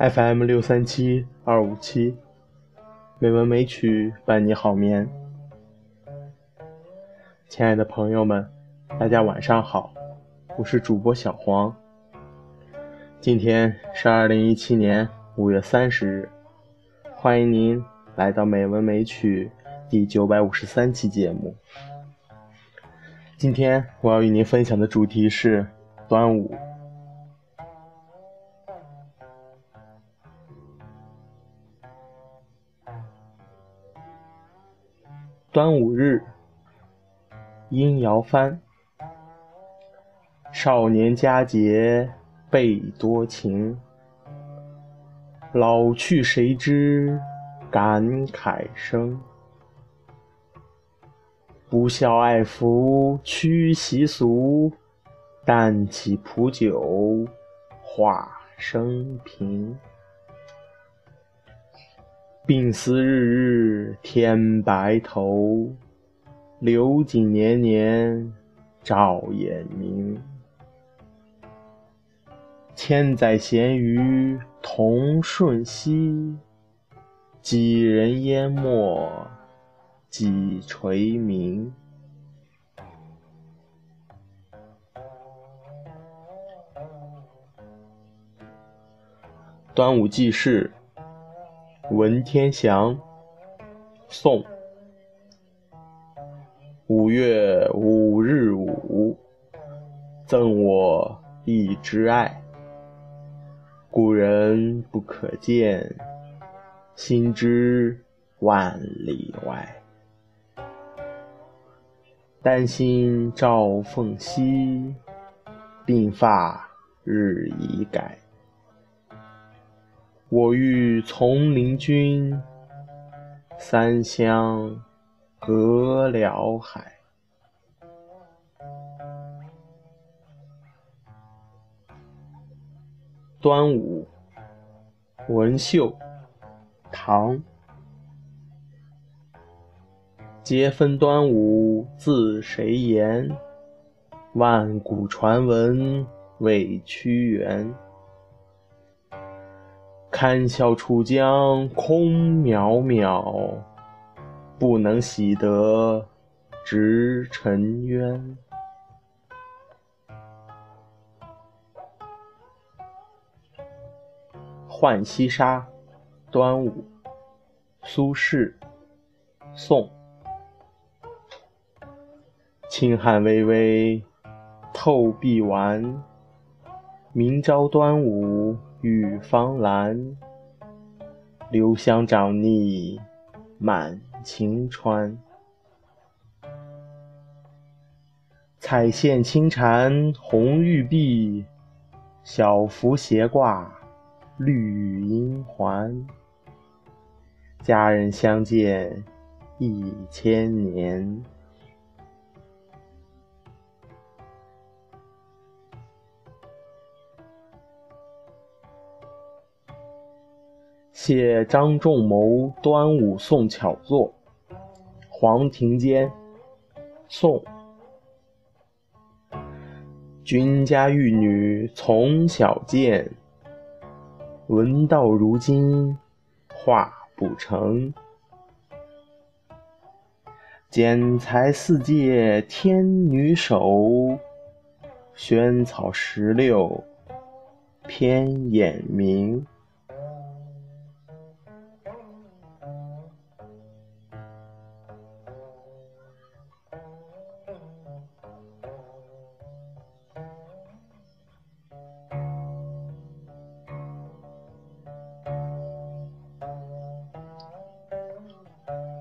FM 六三七二五七，美文美曲伴你好眠。亲爱的朋友们，大家晚上好，我是主播小黄。今天是二零一七年五月三十日，欢迎您来到美文美曲第九百五十三期节目。今天我要与您分享的主题是端午。端午日，殷尧翻。少年佳节倍多情，老去谁知感慨生。不孝爱父屈习俗，但起普酒话生平。病思日日添白头，流景年年照眼明。千载咸鱼同瞬息，几人淹没几垂明。端午祭事。文天祥，宋。五月五日午，赠我一枝艾。故人不可见，心知万里外。丹心照凤兮，鬓发日已改。我欲从灵君，三湘隔辽海。端午，文秀，唐。节分端午自谁言？万古传闻为屈原。堪笑楚江空渺渺，不能洗得直沉冤。浣溪沙，端午，苏轼，宋。清汉微微透碧丸，明朝端午。雨芳兰，留香长腻满晴川。彩线轻缠红玉臂，小符斜挂绿阴环。佳人相见一千年。谢张仲谋端午送巧作，黄庭坚，宋。君家玉女从小见，闻道如今画不成。剪裁似借天女手，萱草石榴偏眼明。